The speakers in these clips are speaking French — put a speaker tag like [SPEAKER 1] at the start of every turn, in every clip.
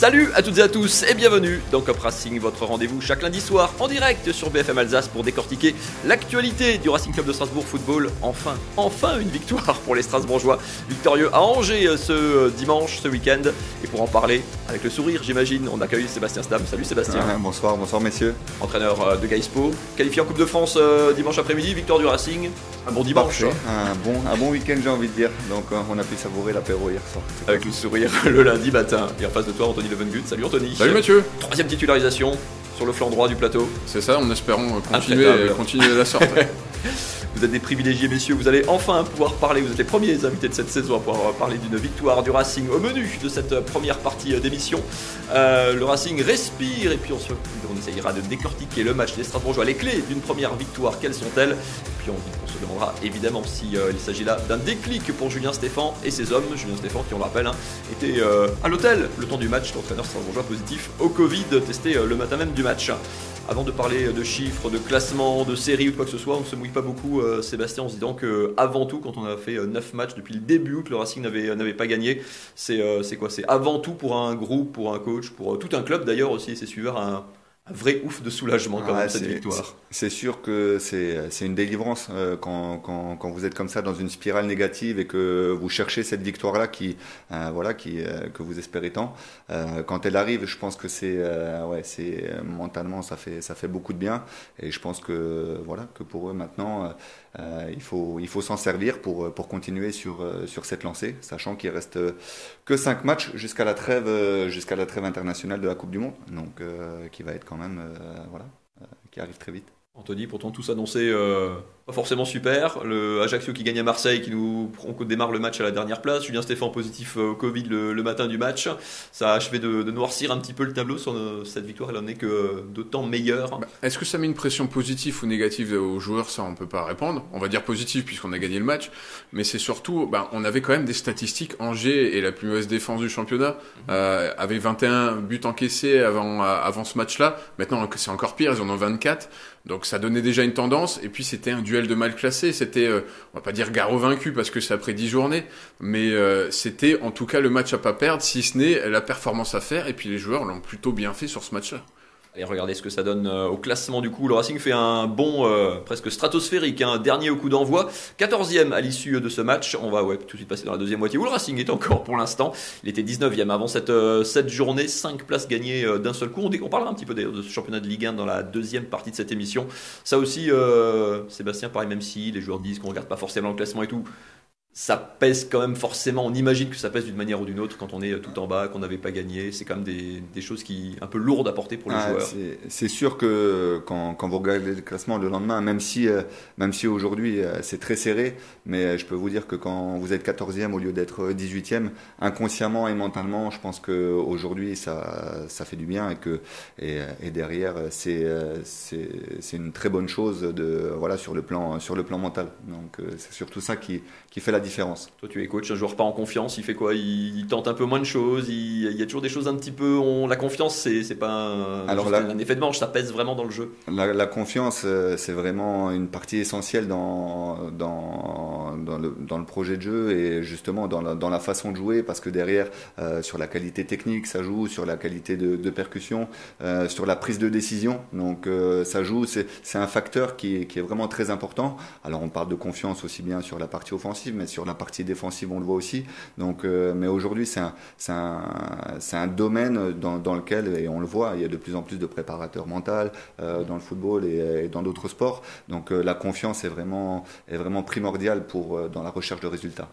[SPEAKER 1] Salut à toutes et à tous et bienvenue dans Cop Racing, votre rendez-vous chaque lundi soir en direct sur BFM Alsace pour décortiquer l'actualité du Racing Club de Strasbourg Football. Enfin, enfin une victoire pour les Strasbourgeois, victorieux à Angers euh, ce euh, dimanche, ce week-end. Et pour en parler, avec le sourire j'imagine, on accueille Sébastien Stam. Salut Sébastien.
[SPEAKER 2] Ah, bonsoir, bonsoir messieurs.
[SPEAKER 1] Entraîneur euh, de Gaispo, qualifié en Coupe de France dimanche après-midi, victoire du Racing. Un bon dimanche.
[SPEAKER 2] Hein. Un bon, un bon week-end j'ai envie de dire. Donc on a pu savourer l'apéro hier soir.
[SPEAKER 1] Avec le sourire le lundi matin. Et en face de toi Anthony Levengut. Salut Anthony.
[SPEAKER 3] Salut Mathieu.
[SPEAKER 1] Troisième titularisation sur le flanc droit du plateau.
[SPEAKER 3] C'est ça, en espérant continuer, continuer la sorte.
[SPEAKER 1] Vous êtes des privilégiés, messieurs. Vous allez enfin pouvoir parler. Vous êtes les premiers invités de cette saison à pouvoir parler d'une victoire du Racing au menu de cette première partie d'émission. Euh, le Racing respire et puis on, se, on essayera de décortiquer le match des Strasbourgeois. Les clés d'une première victoire, quelles sont-elles? Et puis on, se demandera évidemment s'il euh, s'agit là d'un déclic pour Julien Stéphan et ses hommes. Julien Stéphan, qui on le rappelle, hein, était euh, à l'hôtel le temps du match. L'entraîneur strasbourgeois positif au Covid, testé le matin même du match. Avant de parler de chiffres, de classement, de séries ou de quoi que ce soit, on ne se mouille pas beaucoup, euh, Sébastien, en se disant que avant tout, quand on a fait 9 euh, matchs depuis le début, que le Racing n'avait pas gagné, euh, c'est quoi? C'est avant tout pour un groupe, pour un coach, pour tout un club d'ailleurs aussi, ses suiveurs, un, un vrai ouf de soulagement quand même cette victoire.
[SPEAKER 2] C'est sûr que c'est une délivrance euh, quand, quand, quand, vous êtes comme ça dans une spirale négative et que vous cherchez cette victoire là qui euh, voilà qui euh, que vous espérez tant. quand elle arrive, je pense que c'est ouais c'est mentalement ça fait ça fait beaucoup de bien et je pense que voilà que pour eux maintenant il faut il faut s'en servir pour pour continuer sur sur cette lancée, sachant qu'il reste que 5 matchs jusqu'à la trêve jusqu'à la trêve internationale de la Coupe du Monde, donc qui va être quand même, euh, voilà, euh, qui arrive très vite.
[SPEAKER 1] Anthony, pourtant tout s'annonçait euh, pas forcément super. Le Ajaccio qui gagne à Marseille, qui nous on démarre le match à la dernière place. Julien Stéphane positif au Covid le, matin du match. Ça a achevé de, noircir un petit peu le tableau sur cette victoire. Elle en est que d'autant meilleure.
[SPEAKER 3] Bah, est-ce que ça met une pression positive ou négative aux joueurs? Ça, on peut pas répondre. On va dire positive puisqu'on a gagné le match. Mais c'est surtout, bah, on avait quand même des statistiques. Angers et la plus mauvaise défense du championnat euh, avait 21 buts encaissés avant, avant ce match-là. Maintenant, c'est encore pire. Ils en ont 24. Donc ça donnait déjà une tendance, et puis c'était un duel de mal classé, c'était, euh, on va pas dire garo vaincu parce que c'est après dix journées, mais euh, c'était en tout cas le match à pas perdre, si ce n'est la performance à faire, et puis les joueurs l'ont plutôt bien fait sur ce match-là.
[SPEAKER 1] Et regardez ce que ça donne euh, au classement du coup. Le Racing fait un bon euh, presque stratosphérique, un hein, dernier coup d'envoi, 14e à l'issue de ce match. On va tout de suite passer dans la deuxième moitié où le Racing est encore pour l'instant. Il était 19e avant cette, euh, journée, 5 places gagnées d'un seul coup. On, on, parlera un petit peu de ce championnat de Ligue 1 dans la deuxième partie de cette émission. Ça aussi, Sébastien, pareil, même si les joueurs disent qu'on regarde pas forcément le classement et tout, ça pèse quand même forcément. On imagine que ça pèse d'une manière ou d'une autre quand on est tout en bas, qu'on n'avait pas gagné. C'est quand même des, des, choses qui un peu lourdes à porter pour les ah, joueurs.
[SPEAKER 2] C'est sûr que quand, quand, vous regardez le classement le lendemain, même si, euh, même si aujourd'hui euh, c'est très serré, mais euh, je peux vous dire que quand vous êtes 14e au lieu d'être 18e, inconsciemment et mentalement, je pense qu'aujourd'hui ça, ça fait du bien et que et, et derrière c'est c'est une très bonne chose de voilà sur le plan sur le plan mental. Donc c'est surtout ça qui, qui fait la différence.
[SPEAKER 1] Toi, tu es coach, un joueur pas en confiance, il fait quoi? Il, tente un peu moins de choses, il, y a toujours des choses un petit peu. On, la confiance, c'est pas un, Alors un effet de manche, ça pèse vraiment dans le jeu.
[SPEAKER 2] La, confiance, euh, c'est vraiment une partie essentielle dans, dans, dans, le, dans le projet de jeu et justement dans la, dans la façon de jouer, parce que derrière, euh, sur la qualité technique, ça joue, sur la qualité de, de percussion, euh, sur la prise de décision. Donc ça joue, c'est un facteur qui qui est vraiment très important. Alors on parle de confiance aussi bien sur la partie offensive, mais sur la partie défensive, on le voit aussi. Donc, euh, mais aujourd'hui, c'est un, domaine dans, dans, lequel, et on le voit, il y a de plus en plus de préparateurs mentaux euh, dans le football et, dans d'autres sports. Donc, euh, la confiance est vraiment, est vraiment primordiale pour, dans la recherche de résultats.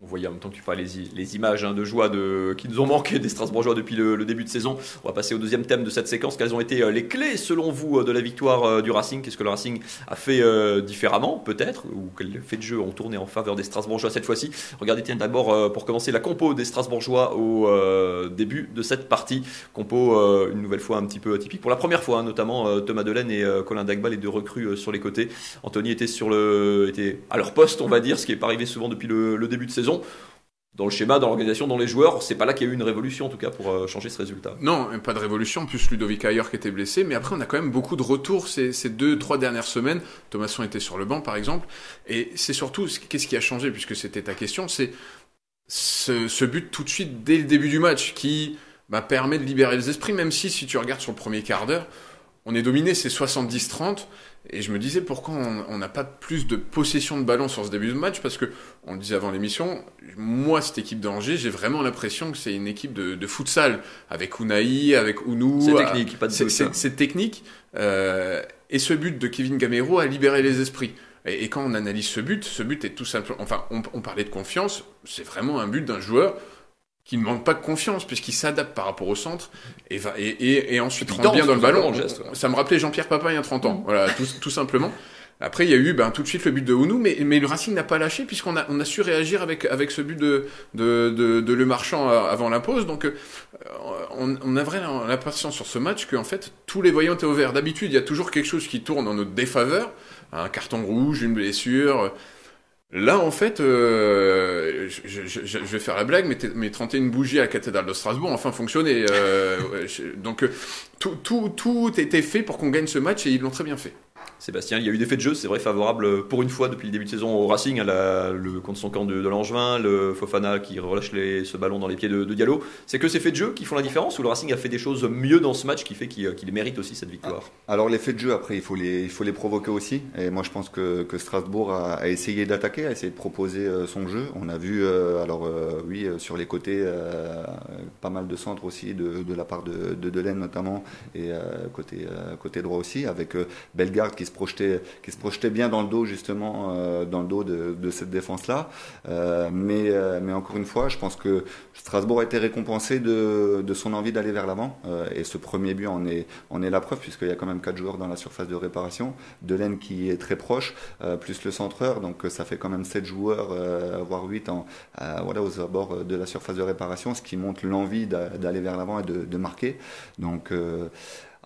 [SPEAKER 1] On voyait en même temps que tu parlais les, images hein, de joie de, qui nous ont manqué des Strasbourgeois depuis le, début de saison. On va passer au deuxième thème de cette séquence. Quelles ont été euh, les clés, selon vous, euh, de la victoire euh, du Racing? Qu'est-ce que le Racing a fait différemment, peut-être? Ou quel fait de jeu ont tourné en faveur des Strasbourgeois cette fois-ci? Regardez, tiens, d'abord, pour commencer, la compo des Strasbourgeois au début de cette partie. Compo, une nouvelle fois, un petit peu atypique. Pour la première fois, hein, notamment Thomas Delaine et Colin Dagba, les deux recrues sur les côtés. Anthony était, sur le, était à leur poste, on va dire, ce qui n'est pas arrivé souvent depuis le début de saison dans le schéma, dans l'organisation, dans les joueurs, c'est pas là qu'il y a eu une révolution en tout cas pour euh, changer ce résultat.
[SPEAKER 3] Non, pas de révolution, plus Ludovic Ayer qui était blessé, mais après on a quand même beaucoup de retours ces, deux, trois dernières semaines. Thomasson était sur le banc par exemple, et c'est surtout, qu'est-ce qui a changé, puisque c'était ta question, c'est ce, ce, but tout de suite dès le début du match qui bah, permet de libérer les esprits, même si, si tu regardes sur le premier quart d'heure, on est dominé, c'est 70-30. Et je me disais pourquoi on n'a pas plus de possession de ballon sur ce début de match? Parce que on le disait avant l'émission, moi cette équipe d'Angers, j'ai vraiment l'impression que c'est une équipe de, de futsal avec Unai, avec Ounou.
[SPEAKER 1] C'est technique, pas de
[SPEAKER 3] C'est technique. Euh, et ce but de Kevin Gamero a libéré les esprits. Et, quand on analyse ce but, ce but est tout simplement, enfin, on, on parlait de confiance, c'est vraiment un but d'un joueur qui ne manque pas de confiance puisqu'il s'adapte par rapport au centre et va et, et, et ensuite rentre bien dans le ballon. Ça me rappelait Jean-Pierre Papa il y a 30 ans, mm. voilà, tout, tout, simplement. Après, il y a eu ben, tout de suite le but de Ounou, mais, mais le Racing n'a pas lâché puisqu'on a, on a su réagir avec, avec ce but de, de, de, de Le Marchand euh, avant la pause. Donc, euh, on, on a vraiment l'impression sur ce match qu'en fait, tous les voyants étaient ouverts. D'habitude, il y a toujours quelque chose qui tourne en notre défaveur. Un carton rouge, une blessure, Là, en fait, euh, je, vais faire la blague, mais, mais 31 bougies à la cathédrale de Strasbourg enfin fonctionné. Euh, donc, tout, tout, tout était fait pour qu'on gagne ce match et ils l'ont très bien fait.
[SPEAKER 1] Sébastien, il y a eu des faits de jeu, c'est vrai, favorable pour une fois depuis le début de saison au Racing, le contre son camp de, de Langevin, le Fofana qui relâche ce ballon dans les pieds de, de Diallo. C'est que ces faits de jeu qui font la différence ou le Racing a fait des choses mieux dans ce match qui fait qu'il mérite aussi cette victoire?
[SPEAKER 2] Alors les faits de jeu, après, il faut les, provoquer aussi. Et moi, je pense que, Strasbourg a, essayé d'attaquer, a essayé de proposer euh, son jeu. On a vu, euh, alors euh, oui, sur les côtés, pas mal de centres aussi de, la part de, de Delaine notamment, et côté, côté droit aussi, avec Qui se projetait, qui se projetait bien dans le dos justement, euh, dans le dos de, cette défense-là. Euh, mais, euh, mais encore une fois, je pense que Strasbourg a été récompensé de, de son envie d'aller vers l'avant. et ce premier but en est, en est la preuve, puisqu'il y a quand même quatre joueurs dans la surface de réparation. Delaine qui est très proche, plus le centreur, donc ça fait quand même sept joueurs, voire huit en, voilà, aux abords de la surface de réparation, ce qui montre l'envie d'aller vers l'avant et de, de marquer. Donc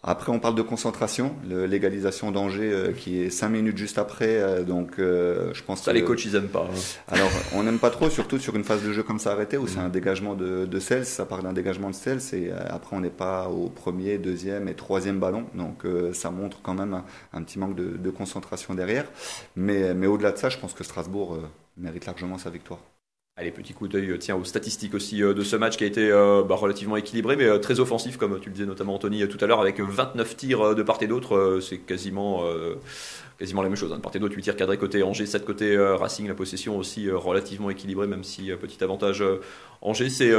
[SPEAKER 2] après, on parle de concentration, l'égalisation d'Angers euh, qui est 5 minutes juste après. Euh, donc, euh, je pense
[SPEAKER 1] ça, les coachs, ils aiment pas. Hein.
[SPEAKER 2] Alors, on n'aime pas trop, surtout sur une phase de jeu comme ça arrêtée où c'est un dégagement de, de sel. Ça part d'un dégagement de sel. Et après, on n'est pas au premier, deuxième et troisième ballon. Donc, ça montre quand même un, petit manque de, de, concentration derrière. Mais, mais au-delà de ça, je pense que Strasbourg mérite largement sa victoire.
[SPEAKER 1] Allez, petit coup d'œil tiens, aux statistiques aussi euh, de ce match qui a été euh, bah, relativement équilibré, mais euh, très offensif, comme tu le disais notamment Anthony tout à l'heure, avec 29 tirs de part et d'autre. c'est quasiment, quasiment la même chose. Hein. De part et d'autre, 8 tirs cadrés côté Angers, 7 côté Racing. La possession aussi relativement équilibrée, même si petit avantage Angers. C'est,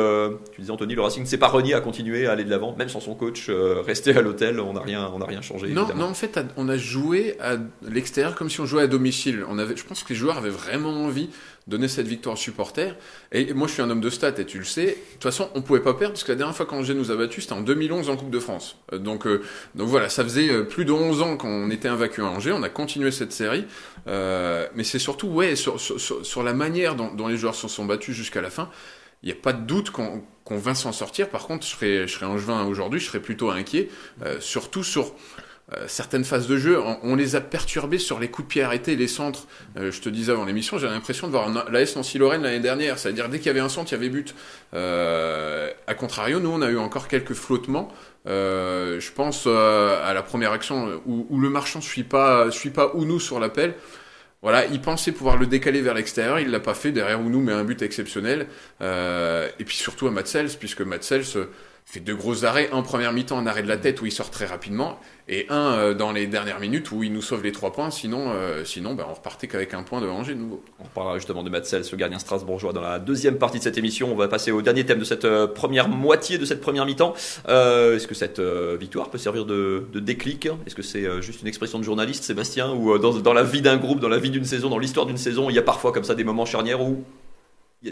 [SPEAKER 1] tu disais Anthony, le Racing ne s'est pas renié à continuer à aller de l'avant, même sans son coach, rester à l'hôtel. On n'a rien, on rien changé.
[SPEAKER 3] Non, non, en fait, on a joué à l'extérieur comme si on jouait à domicile. On avait, je pense que les joueurs avaient vraiment envie donner cette victoire aux supporters. Et moi, je suis un homme de stats et tu le sais. De toute façon, on pouvait pas perdre parce que la dernière fois qu'Angers nous a battus, c'était en 2011 en Coupe de France. Euh, donc, euh, donc voilà, ça faisait euh, plus de 11 ans qu'on était invaincu à Angers. On a continué cette série. Euh, mais c'est surtout, ouais, sur, sur, sur, la manière dont, dont les joueurs se sont battus jusqu'à la fin. Il n'y a pas de doute qu'on qu va s'en sortir. Par contre, je serais, je serais angevin aujourd'hui, je serais plutôt inquiet, euh, surtout sur certaines phases de jeu, on, les a perturbées sur les coups de pied arrêtés, les centres. Euh, je te disais avant l'émission, j'ai l'impression de voir l'AS Nancy-Lorraine l'année dernière. C'est-à-dire, dès qu'il y avait un centre, il y avait but. Euh, à contrario, nous, on a eu encore quelques flottements. Euh, je pense à la première action où, où, le marchand suit pas, suit pas Ounou sur l'appel. Voilà, il pensait pouvoir le décaler vers l'extérieur, il l'a pas fait. Derrière Ounou met un but exceptionnel. et puis surtout à Matsels, puisque Matsels fait deux gros arrêts, en première mi-temps, un arrêt de la tête où il sort très rapidement, et un euh, dans les dernières minutes où il nous sauve les trois points, sinon, euh, sinon ben, on repartait qu'avec un point de Angers de nouveau.
[SPEAKER 1] On parlera justement de Matsel, ce gardien strasbourgeois, dans la deuxième partie de cette émission. On va passer au dernier thème de cette euh, première moitié de cette première mi-temps. Est-ce que cette victoire peut servir de, de déclic? Est-ce que c'est juste une expression de journaliste, Sébastien Ou dans, dans la vie d'un groupe, dans la vie d'une saison, dans l'histoire d'une saison, il y a parfois comme ça des moments charnières où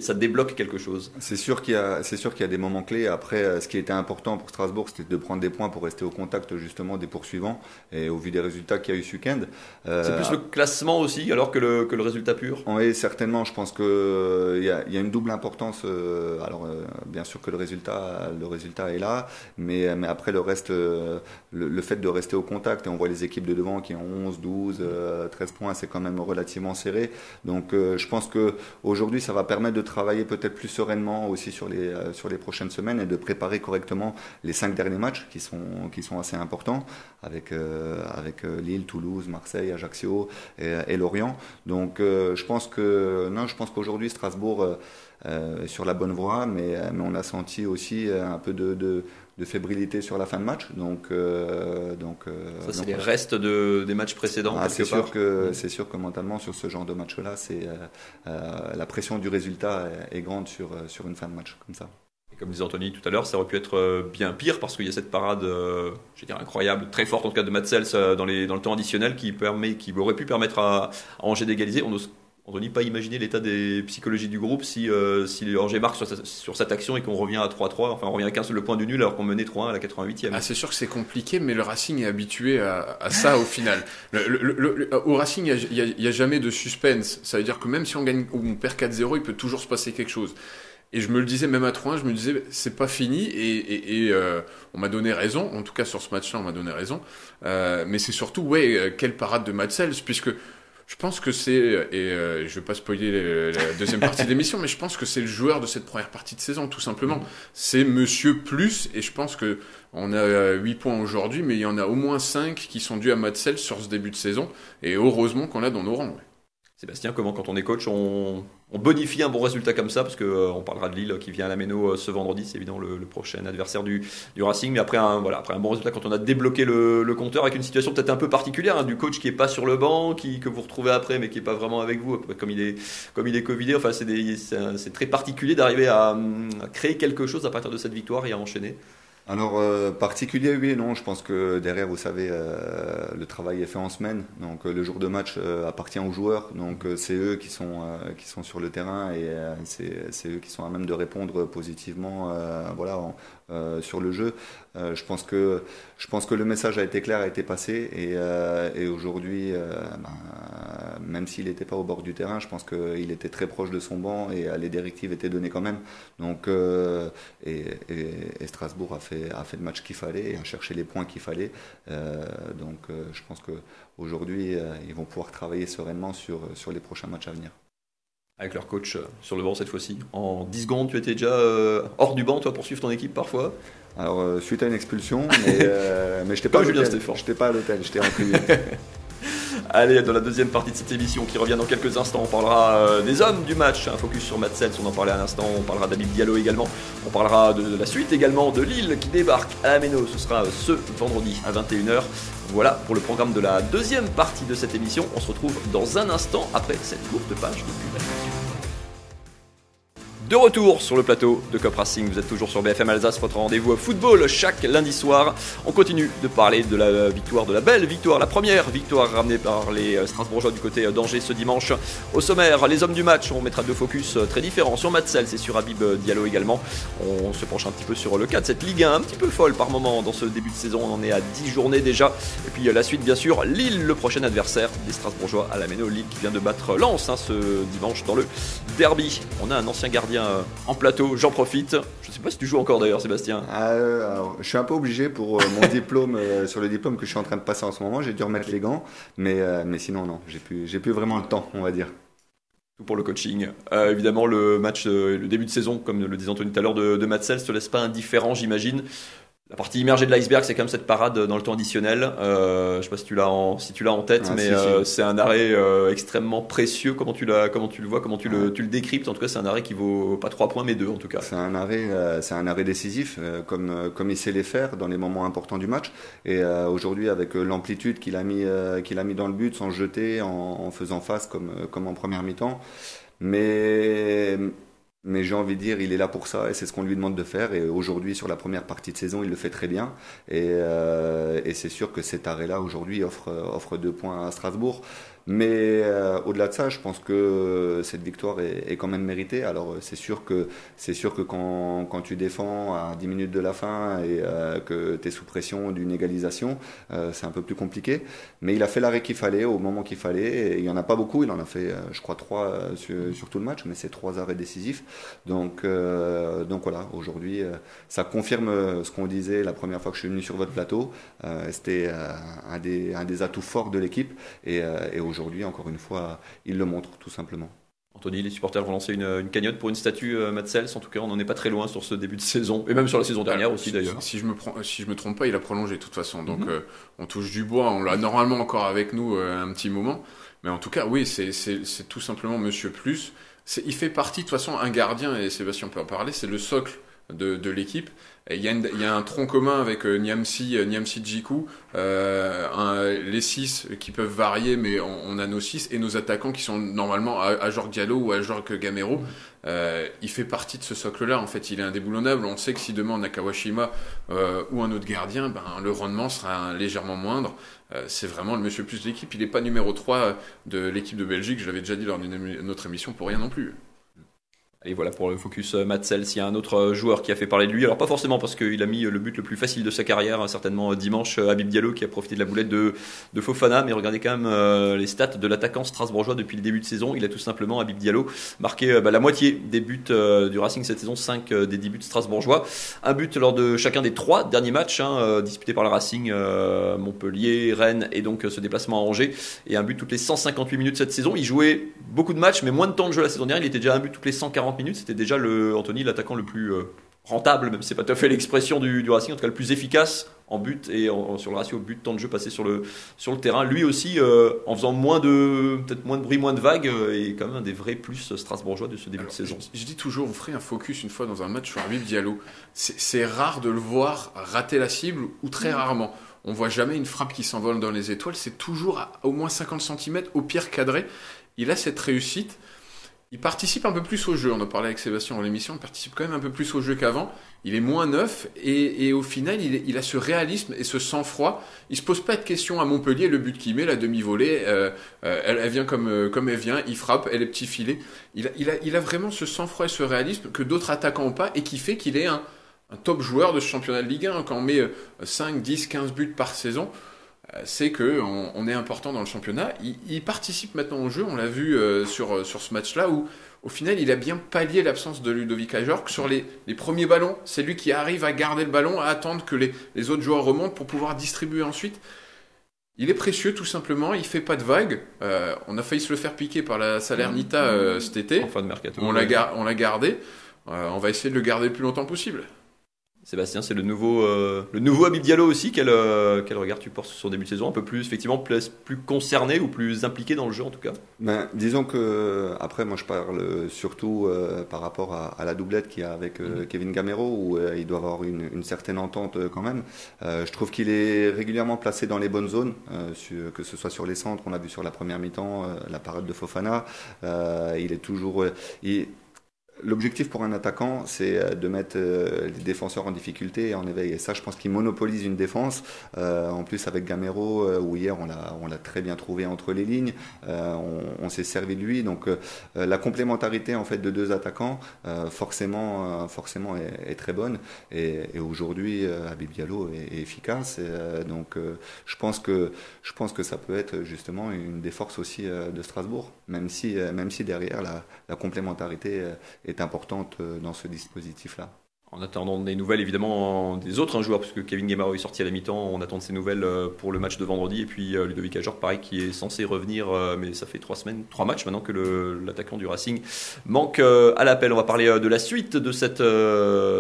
[SPEAKER 1] ça débloque quelque chose.
[SPEAKER 2] C'est sûr qu'il y a, c'est sûr qu'il y a des moments clés. Après, euh, ce qui était important pour Strasbourg, c'était de prendre des points pour rester au contact justement des poursuivants. Et au vu des résultats qu'il y a eu ce week-end,
[SPEAKER 1] euh, c'est plus le classement aussi, alors que le, que le résultat pur?
[SPEAKER 2] Oui, certainement. Je pense que euh, il y, a, il y a une double importance. Euh, alors, euh, bien sûr que le résultat, le résultat est là, mais, mais après le reste, le, le, fait de rester au contact. Et on voit les équipes de devant qui ont 11, 12, 13 points, c'est quand même relativement serré. Donc, je pense que aujourd'hui, ça va permettre de travailler peut-être plus sereinement aussi sur les, euh, sur les prochaines semaines et de préparer correctement les cinq derniers matchs qui sont, qui sont assez importants avec, euh, avec euh, Lille, Toulouse, Marseille, Ajaccio et, et Lorient. Donc je pense que non, je pense qu'aujourd'hui Strasbourg sur la bonne voie, mais, mais on a senti aussi un peu de, de, de fébrilité sur la fin de match. Donc, donc
[SPEAKER 1] ça, c'est les restes de, des matchs précédents.
[SPEAKER 2] Ah, c'est sûr que c'est sûr que mentalement sur ce genre de match-là, c'est la pression du résultat est, est grande sur sur une fin de match comme ça
[SPEAKER 1] comme disait Anthony tout à l'heure, ça aurait pu être euh, bien pire parce qu'il y a cette parade, euh, je dire incroyable, très forte en tout cas de Matsels euh, dans, les, dans le temps additionnel qui, permet, qui aurait pu permettre à, à Angers d'égaliser. On n'ose Anthony pas imaginer l'état des psychologies du groupe si, si Angers marque sur, sur, cette action et qu'on revient à 3-3, enfin on revient à 15 le point du nul alors qu'on menait 3-1 à la 88e.
[SPEAKER 3] Ah, c'est sûr que c'est compliqué, mais le Racing est habitué à, à ça au final. Le, au Racing, il n'y a, a, jamais de suspense. Ça veut dire que même si on gagne ou on perd 4-0, il peut toujours se passer quelque chose. Et je me le disais même à 3 je me disais, c'est pas fini. Et, et, euh, on m'a donné raison. En tout cas, sur ce match-là, on m'a donné raison. Euh, mais c'est surtout, ouais, euh, quelle parade de Matsels, puisque je pense que c'est, et je vais pas spoiler la deuxième partie de l'émission, mais je pense que c'est le joueur de cette première partie de saison, tout simplement. C'est Monsieur Plus, et je pense que on a 8 points aujourd'hui, mais il y en a au moins 5 qui sont dus à Matsels sur ce début de saison. Et heureusement qu'on l'a dans nos rangs.
[SPEAKER 1] Sébastien, comment quand on est coach, on, bonifie un bon résultat comme ça Parce qu'on euh, parlera de Lille qui vient à la Méno euh, ce vendredi, c'est évidemment le, prochain adversaire du, Racing. Mais après un, voilà, après un bon résultat, quand on a débloqué le, compteur avec une situation peut-être un peu particulière, hein, du coach qui est pas sur le banc, qui, que vous retrouvez après, mais qui est pas vraiment avec vous, comme il est, comme il est Covidé. Enfin, c'est très particulier d'arriver à, à créer quelque chose à partir de cette victoire et à enchaîner.
[SPEAKER 2] Alors, euh, particulier, oui et non. Je pense que derrière, vous savez, euh, le travail est fait en semaine. Donc, euh, le jour de match appartient aux joueurs. Donc, c'est eux qui sont, qui sont sur le terrain et c'est eux qui sont à même de répondre positivement voilà, sur le jeu. je, pense que, je pense que le message a été clair, a été passé. Et, et aujourd'hui, ben, même s'il n'était pas au bord du terrain, je pense qu'il était très proche de son banc et les directives étaient données quand même. Donc, et, et Strasbourg a fait a fait le match qu'il fallait et a cherché les points qu'il fallait. Euh, donc euh, je pense qu'aujourd'hui, euh, ils vont pouvoir travailler sereinement sur, sur les prochains matchs à venir.
[SPEAKER 1] Avec leur coach sur le banc cette fois-ci. En 10 secondes, tu étais déjà hors du banc, toi, pour suivre ton équipe parfois
[SPEAKER 2] Alors, suite à une expulsion, mais, mais je n'étais pas, pas à l'hôtel, j'étais en privé.
[SPEAKER 1] Allez, dans la deuxième partie de cette émission qui revient dans quelques instants, on parlera euh, des hommes du match, un focus sur Matsels, on en parlait à l'instant, on parlera d'Abib Diallo également, on parlera de, la suite également de Lille qui débarque à la Méno, ce sera ce vendredi à 21h. Voilà pour le programme de la deuxième partie de cette émission, on se retrouve dans un instant après cette courte page de pub. De retour sur le plateau de Cop Racing, vous êtes toujours sur BFM Alsace, votre rendez-vous football chaque lundi soir. On continue de parler de la victoire, de la belle victoire, la première victoire ramenée par les Strasbourgeois du côté d'Angers ce dimanche. Au sommaire, les hommes du match, on mettra deux focus très différents sur Matsels et sur Habib Diallo également. On se penche un petit peu sur le cas de cette Ligue 1, un petit peu folle par moment dans ce début de saison, on en est à 10 journées déjà. Et puis la suite bien sûr, Lille, le prochain adversaire des Strasbourgeois à la Méno, Lille qui vient de battre Lens hein, ce dimanche dans le derby. On a un ancien gardien euh, en plateau, j'en profite. Je ne sais pas si tu joues encore d'ailleurs, Sébastien.
[SPEAKER 2] Ah, euh, je suis un peu obligé pour euh, mon diplôme, sur le diplôme que je suis en train de passer en ce moment. J'ai dû remettre les gants, mais, mais sinon, non, j'ai plus, j'ai plus vraiment le temps, on va dire.
[SPEAKER 1] Tout pour le coaching. évidemment, le match, le début de saison, comme le disait Anthony tout à l'heure, de, de Matsel, te laisse pas indifférent, j'imagine. La partie immergée de l'iceberg, c'est quand même cette parade dans le temps additionnel. Euh, je sais pas si tu l'as en, si tu l'as en tête, ah, mais euh, c'est un arrêt euh, extrêmement précieux. Comment tu comment tu le vois, comment tu le, tu le décryptes? En tout cas, c'est un arrêt qui vaut pas trois points, mais deux en tout cas.
[SPEAKER 2] C'est un arrêt, euh, c'est un arrêt décisif, euh, comme comme il sait les faire dans les moments importants du match. Et aujourd'hui, avec l'amplitude qu'il a mis, qu'il a mis dans le but, sans jeter, en, en faisant face comme comme en première mi-temps. Mais mais j'ai envie de dire, il est là pour ça et c'est ce qu'on lui demande de faire. Et aujourd'hui, sur la première partie de saison, il le fait très bien. Et, euh, c'est sûr que cet arrêt-là, aujourd'hui, offre deux points à Strasbourg. Mais euh, au-delà de ça, je pense que cette victoire est, est quand même méritée. Alors c'est sûr que c'est sûr que quand, quand, tu défends à 10 minutes de la fin et euh, que tu es sous pression d'une égalisation, euh, c'est un peu plus compliqué. Mais il a fait l'arrêt qu'il fallait au moment qu'il fallait. Il y en a pas beaucoup. Il en a fait, je crois, trois sur, sur, tout le match, mais c'est trois arrêts décisifs. Donc donc voilà, aujourd'hui, ça confirme ce qu'on disait la première fois que je suis venu sur votre plateau. C'était un des un des atouts forts de l'équipe et, et aujourd'hui aujourd'hui, encore une fois, il le montre tout simplement.
[SPEAKER 1] Anthony, les supporters vont lancer une, cagnotte pour une statue euh, Matsels. En tout cas, on n'en est pas très loin sur ce début de saison, et même sur la saison dernière aussi d'ailleurs.
[SPEAKER 3] Si, je me si je me trompe pas, il a prolongé de toute façon. Donc mhm. euh, on touche du bois, on l'a normalement encore avec nous euh, un petit moment. Mais en tout cas, oui, c'est tout simplement Monsieur Plus. il fait partie, de toute façon, un gardien, et Sébastien peut en parler, c'est le socle de, de l'équipe. Il y, a il y, a un tronc commun avec euh, Niamsi, euh, Niamsi Djikou, euh, un, les six qui peuvent varier, mais on, on, a nos six et nos attaquants qui sont normalement à, à Diallo ou à Jorge Gamero. Euh, il fait partie de ce socle-là. En fait, il est indéboulonnable. On sait que si demain on a Kawashima euh, ou un autre gardien, ben, le rendement sera légèrement moindre. Euh, c'est vraiment le monsieur plus de l'équipe. Il n'est pas numéro 3 de l'équipe de Belgique. Je l'avais déjà dit lors d'une autre émission pour rien non plus.
[SPEAKER 1] Et voilà pour le focus euh, Matzel. S'il y a un autre euh, joueur qui a fait parler de lui, alors pas forcément parce qu'il a mis euh, le but le plus facile de sa carrière, certainement dimanche, Habib Diallo qui a profité de la boulette de, de Fofana, mais regardez quand même les stats de l'attaquant strasbourgeois depuis le début de saison. Il a tout simplement, Habib Diallo, marqué bah, la moitié des buts du Racing cette saison, 5 des 10 buts strasbourgeois. Un but lors de chacun des trois derniers matchs hein, disputés par le Racing, Montpellier, Rennes et donc ce déplacement à Angers. Et un but toutes les 158 minutes cette saison. Il jouait beaucoup de matchs, mais moins de temps de jeu la saison dernière. Il était déjà un but toutes les 140 minutes. C'était déjà le Anthony, l'attaquant le plus euh, rentable, même si c'est pas tout à fait l'expression du, du, Racing, en tout cas le plus efficace en but et sur le ratio but temps de jeu passé sur le sur le terrain. Lui aussi, euh, en faisant moins de peut-être moins de bruit, moins de vagues, euh, est quand même un des vrais plus strasbourgeois de ce début de saison.
[SPEAKER 3] Je, dis toujours, on ferait un focus une fois dans un match sur Habib Diallo. C'est rare de le voir rater la cible ou très rarement. On voit jamais une frappe qui s'envole dans les étoiles. C'est toujours à au moins 50 cm, au pire cadré. Il a cette réussite. Il participe un peu plus au jeu. On en parlait avec Sébastien dans l'émission. Il participe quand même un peu plus au jeu qu'avant. Il est moins neuf et, et au final, il, il, a ce réalisme et ce sang-froid. Il se pose pas de questions à Montpellier. Le but qu'il met, la demi-volée, euh, euh, elle, elle, vient comme, euh, comme elle vient. Il frappe, elle est petit filet. Il a, il a, il a vraiment ce sang-froid et ce réalisme que d'autres attaquants n'ont pas et qui fait qu'il est un, un, top joueur de ce championnat de Ligue 1. Quand on met 5, 10, 15 buts par saison, c'est que on, est important dans le championnat. Il, participe maintenant au jeu, on l'a vu euh, sur, euh, sur ce match-là, où au final il a bien pallié l'absence de Ludovic Ajorc. Sur les, les, premiers ballons, c'est lui qui arrive à garder le ballon, à attendre que les, les, autres joueurs remontent pour pouvoir distribuer ensuite. Il est précieux tout simplement, il fait pas de vagues. Euh, on a failli se le faire piquer par la Salernita euh, cet été.
[SPEAKER 1] En fin de mercato.
[SPEAKER 3] On l'a gardé. Euh, on va essayer de le garder le plus longtemps possible.
[SPEAKER 1] Sébastien, c'est le nouveau, euh, le nouveau Abid Diallo aussi. Quel, euh, quel regard tu portes sur son début de saison? Un peu plus, effectivement, plus, plus concerné ou plus impliqué dans le jeu en tout cas?
[SPEAKER 2] Ben, Disons que, après, moi je parle surtout euh, par rapport à, à, la doublette qu'il y a avec euh, mm. Kevin Gamero, où euh, il doit avoir une, une certaine entente euh, quand même. je trouve qu'il est régulièrement placé dans les bonnes zones, sur, que ce soit sur les centres, on a vu sur la première mi-temps la parade de Fofana. il est toujours. Il, L'objectif pour un attaquant, c'est euh, de mettre euh, les défenseurs en difficulté et en éveil. Et ça, je pense qu'il monopolise une défense. Euh, en plus, avec Gamero, où hier, on l'a, très bien trouvé entre les lignes. On, s'est servi de lui. Donc, la complémentarité en fait de deux attaquants, forcément, forcément, est, très bonne. Et, aujourd'hui, Habib Diallo est, efficace. Donc, je pense que je pense que ça peut être justement une des forces aussi de Strasbourg, même si, même si derrière la, la complémentarité est importante euh, dans ce dispositif-là.
[SPEAKER 1] En attendant des nouvelles évidemment des autres hein, joueurs, puisque Kevin Guémaro est sorti à la mi-temps, on attend de ses nouvelles euh, pour le match de vendredi, et puis euh, Ludovic Ajor, pareil, qui est censé revenir, mais ça fait trois semaines, trois matchs maintenant que l'attaquant du Racing manque à l'appel. On va parler de la suite de cette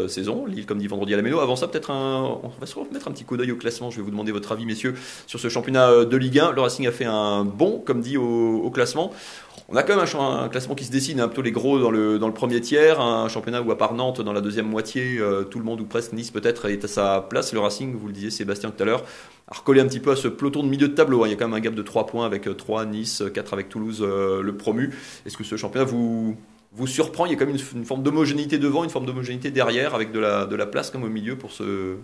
[SPEAKER 1] saison, Lille comme dit vendredi à la Méno. Avant ça, peut-être un, on va se remettre un petit coup d'œil au classement. Je vais vous demander votre avis, messieurs, sur ce championnat de Ligue 1. Le Racing a fait un bon, comme dit, au, classement. On a quand même un, classement qui se dessine, hein, plutôt les gros dans le, dans le premier tiers, un championnat où à part Nantes, dans la deuxième moitié, euh, tout le monde ou presque Nice peut-être est à sa place. Le Racing, vous le disiez Sébastien tout à l'heure, a recollé un petit peu à ce peloton de milieu de tableau. Hein. Il y a quand même un gap de 3 points avec 3 Nice, 4 avec Toulouse, euh, le promu. Est-ce que ce championnat vous, vous surprend? Il y a quand même une, une forme d'homogénéité devant, une forme d'homogénéité derrière, avec de la, de la place comme au milieu pour ce,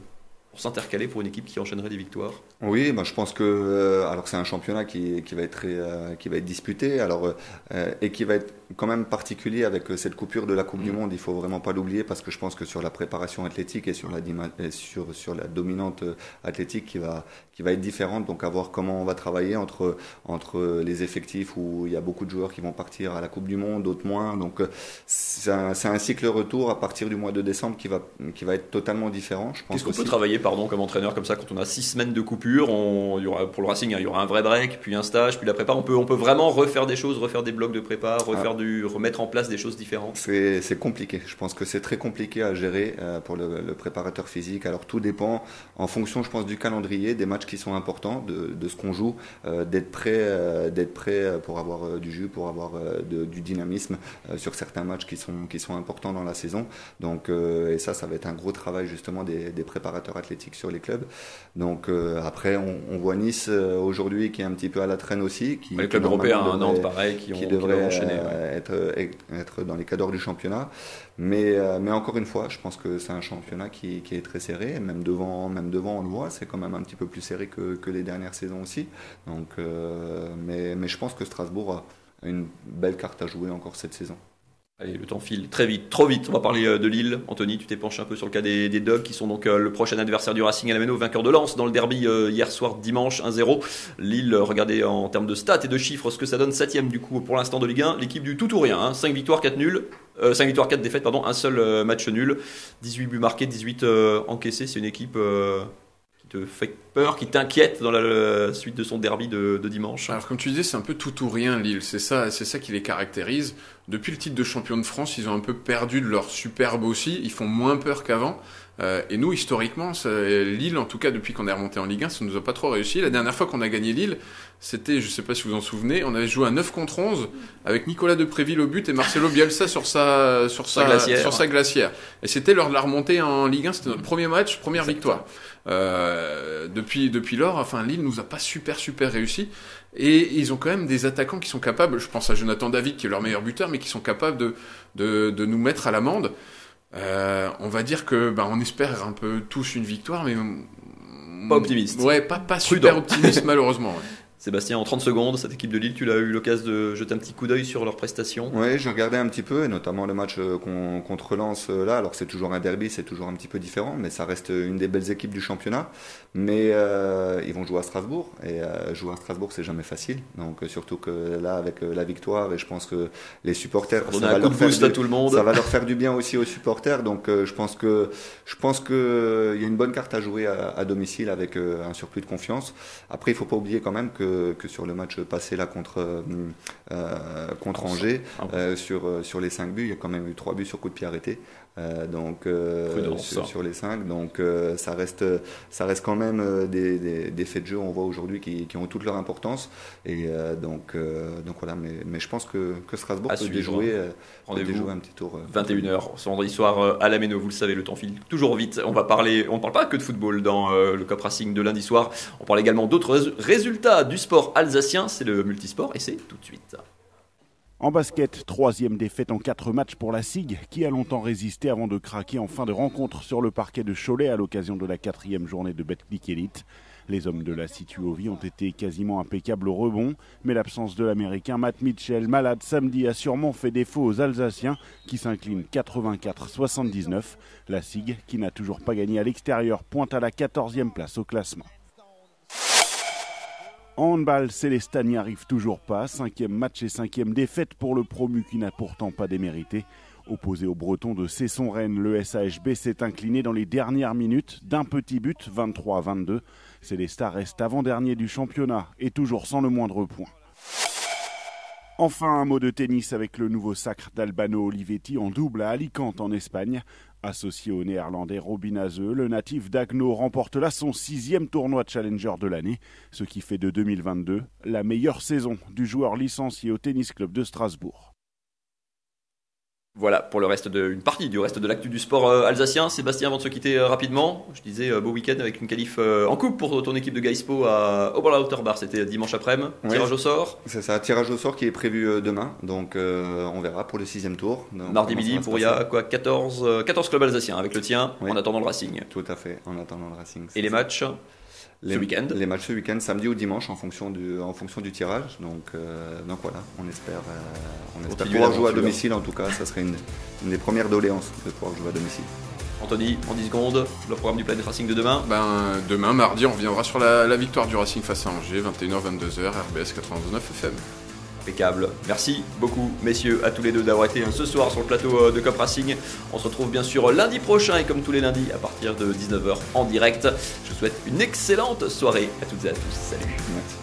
[SPEAKER 1] pour s'intercaler pour une équipe qui enchaînerait des victoires
[SPEAKER 2] Oui, bah, je pense que euh, alors c'est un championnat qui, qui va être euh, qui va être disputé, alors euh, et qui va être quand même particulier avec cette coupure de la Coupe mmh. du Monde. Il faut vraiment pas l'oublier parce que je pense que sur la préparation athlétique et sur la et sur sur la dominante athlétique qui va qui va être différente. Donc à voir comment on va travailler entre entre les effectifs où il y a beaucoup de joueurs qui vont partir à la Coupe du Monde, d'autres moins. Donc c'est un, un, cycle retour à partir du mois de décembre qui va qui va être totalement différent.
[SPEAKER 1] Je pense. Qu'est-ce qu'on peut travailler pardon, comme entraîneur, comme ça, quand on a six semaines de coupure, on, il y aura, pour le Racing, hein, il y aura un vrai break, puis un stage, puis la prépa. On peut, on peut vraiment refaire des choses, refaire des blocs de prépa, refaire
[SPEAKER 2] Ah.
[SPEAKER 1] du, remettre en place des choses différentes.
[SPEAKER 2] C'est compliqué. Je pense que c'est très compliqué à gérer euh, pour le, le préparateur physique. Alors tout dépend en fonction, je pense, du calendrier, des matchs qui sont importants, de, de ce qu'on joue, euh, d'être prêt, euh, d'être prêt pour avoir du jus, pour avoir de- du dynamisme sur certains matchs qui sont qui sont importants dans la saison. Donc et ça, ça va être un gros travail justement des, des préparateurs athlétiques sur les clubs. Donc euh, après, on, on voit Nice euh, aujourd'hui qui est un petit peu à la traîne aussi, qui
[SPEAKER 1] les
[SPEAKER 2] qui
[SPEAKER 1] clubs européens, hein,
[SPEAKER 2] normalement
[SPEAKER 1] Nantes,
[SPEAKER 2] devrait-
[SPEAKER 1] pareil, qui, ont,
[SPEAKER 2] qui
[SPEAKER 1] qui
[SPEAKER 2] devrait
[SPEAKER 1] doivent enchaîner. ouais.
[SPEAKER 2] euh, être, être dans les cadres du championnat. Mais, mais encore une fois, je pense que c'est un championnat qui, qui est très serré. Même devant, même devant, on le voit, c'est quand même un petit peu plus serré que, que les dernières saisons aussi. Donc, mais, mais je pense que Strasbourg a une belle carte à jouer encore cette saison.
[SPEAKER 1] Allez, le temps file très vite, trop vite. On va parler euh, de Lille. Anthony, tu t'es penché un peu sur le cas des, des Dogs, qui sont donc euh, le prochain adversaire du Racing à la Méno, vainqueur de Lens dans le derby euh, hier soir dimanche 1-0. Lille, regardez en termes de stats et de chiffres ce que ça donne, septième du coup pour l'instant de Ligue 1. L'équipe du tout ou rien, hein. 5 victoires, 4 nuls. 5 victoires, 4 défaites, pardon, un seul match nul, 18 buts marqués, 18 euh, encaissés. C'est une équipe qui te fait peur, qui t'inquiète dans la, suite de son derby de, de dimanche.
[SPEAKER 3] Alors comme tu disais, c'est un peu tout ou rien Lille. C'est ça, c'est ça qui les caractérise. Depuis le titre de champion de France, ils ont un peu perdu de leur superbe aussi. Ils font moins peur qu'avant. Euh, et nous, historiquement, ça- Lille, en tout cas depuis qu'on est remonté en Ligue 1, ça nous a pas trop réussi. La dernière fois qu'on a gagné Lille, c'était, je sais pas si vous vous en souvenez, on avait joué à 9 contre 11 avec Nicolas Depréville au but et Marcelo Bielsa sur sa sur
[SPEAKER 1] Sa
[SPEAKER 3] sa,
[SPEAKER 1] glacière.
[SPEAKER 3] sur sa glacière. Et c'était lors de la remontée en Ligue 1, c'était notre premier match, première victoire. Euh, depuis depuis lors, enfin Lille nous a pas super super réussi. Et ils ont quand même des attaquants qui sont capables, je pense à Jonathan David qui est leur meilleur buteur, mais qui sont capables de, de, de nous mettre à l'amende. Euh, on va dire que bah, on espère un peu tous une victoire, mais
[SPEAKER 1] Pas optimiste.
[SPEAKER 3] Ouais, pas, pas super optimiste malheureusement. ouais.
[SPEAKER 1] Sébastien, en 30 secondes, cette équipe de Lille, tu l'as eu l'occasion de jeter un petit coup d'œil sur leurs prestations?
[SPEAKER 2] Oui, j'ai regardé un petit peu, et notamment le match euh, qu'on- contre Lens euh, là. Alors c'est toujours un derby, c'est toujours un petit peu différent, mais ça reste une des belles équipes du championnat. Mais euh, ils vont jouer à Strasbourg, et euh, jouer à Strasbourg c'est jamais facile. Donc euh, surtout que là avec euh, la victoire, et je pense que les supporters, ça va, leur faire du,
[SPEAKER 1] à tout le monde.
[SPEAKER 2] ça va leur faire du bien aussi aux supporters. Donc euh, je pense que je pense que euh, il y a une bonne carte à jouer à, à domicile avec euh, un surplus de confiance. Après il faut pas oublier quand même que, que sur le match passé là contre euh, euh, contre Angers.
[SPEAKER 1] Ah.
[SPEAKER 2] Euh, sur, sur les 5 buts, il y a quand même eu 3 buts sur coup de pied arrêté. Euh, donc euh, sur, sur les 5 donc euh, ça reste ça reste quand même des, des, des faits de jeu on voit aujourd'hui qui, qui ont toute leur importance et donc donc voilà mais, mais je pense que, que Strasbourg
[SPEAKER 1] À
[SPEAKER 2] peut déjouer, euh, peut
[SPEAKER 1] Rendez-vous
[SPEAKER 2] déjouer un petit tour euh,
[SPEAKER 1] 21h, ce vendredi soir à la Méno, vous le savez, le temps file toujours vite. On va parler, on ne parle pas que de football dans le Cop Racing de lundi soir. On parle également d'autres rés- résultats du sport alsacien. C'est le multisport et c'est tout de suite.
[SPEAKER 4] En basket, troisième défaite en quatre matchs pour la SIG, qui a longtemps résisté avant de craquer en fin de rencontre sur le parquet de Cholet à l'occasion de la quatrième journée de Betclic Elite. Les hommes de la Situovi ont été quasiment impeccables au rebond, mais l'absence de l'Américain Matt Mitchell, malade samedi, a sûrement fait défaut aux Alsaciens, qui s'inclinent 84-79. La SIG, qui n'a toujours pas gagné à l'extérieur, pointe à la 14e place au classement. En handball, Célestat n'y arrive toujours pas. Cinquième match et cinquième défaite pour le promu qui n'a pourtant pas démérité. Opposé au breton de Cesson-Rennes, le SAHB s'est incliné dans les dernières minutes d'un petit but, 23 à 22. Célestat reste avant-dernier du championnat et toujours sans le moindre point. Enfin, un mot de tennis avec le nouveau sacre d'Albano Olivetti en double à Alicante en Espagne. Associé au néerlandais Robin Azeu, le natif d'Agno remporte là son sixième tournoi de Challenger de l'année, ce qui fait de 2022 la meilleure saison du joueur licencié au Tennis Club de Strasbourg.
[SPEAKER 1] Voilà pour le reste de, une partie du reste de l'actu du sport euh, alsacien. Sébastien, avant de se quitter euh, rapidement, je disais euh, beau week-end avec une qualif en coupe pour ton équipe de Gaispo à Oberlauterbach. C'était dimanche après-midi. Tirage au sort.
[SPEAKER 2] c'est ça tirage au sort qui est prévu demain donc on verra pour le sixième tour Donc,
[SPEAKER 1] Mardi midi pour il y a quoi 14, euh, 14 clubs alsaciens avec le tien
[SPEAKER 2] Oui.
[SPEAKER 1] en attendant le Racing.
[SPEAKER 2] tout à fait en attendant le Racing
[SPEAKER 1] Et les
[SPEAKER 2] ça.
[SPEAKER 1] matchs
[SPEAKER 2] les,
[SPEAKER 1] ce week-end
[SPEAKER 2] Les matchs ce week-end, samedi ou dimanche, en fonction du, en fonction du tirage. Donc, euh, donc voilà, on espère, euh, on espère pouvoir jouer à domicile. En tout cas, ça serait une, une des premières doléances de pouvoir jouer à domicile.
[SPEAKER 1] Anthony, en 10 secondes, le programme du Planet Racing de demain.
[SPEAKER 3] Ben, demain, mardi, on reviendra sur la, la victoire du Racing face à Angers, 21h, 22h, RBS 99 FM.
[SPEAKER 1] Merci beaucoup, messieurs, à tous les deux d'avoir été ce soir sur le plateau de Cop Racing. On se retrouve bien sûr lundi prochain et comme tous les lundis à partir de 19h en direct. Je vous souhaite une excellente soirée à toutes et à tous. Salut.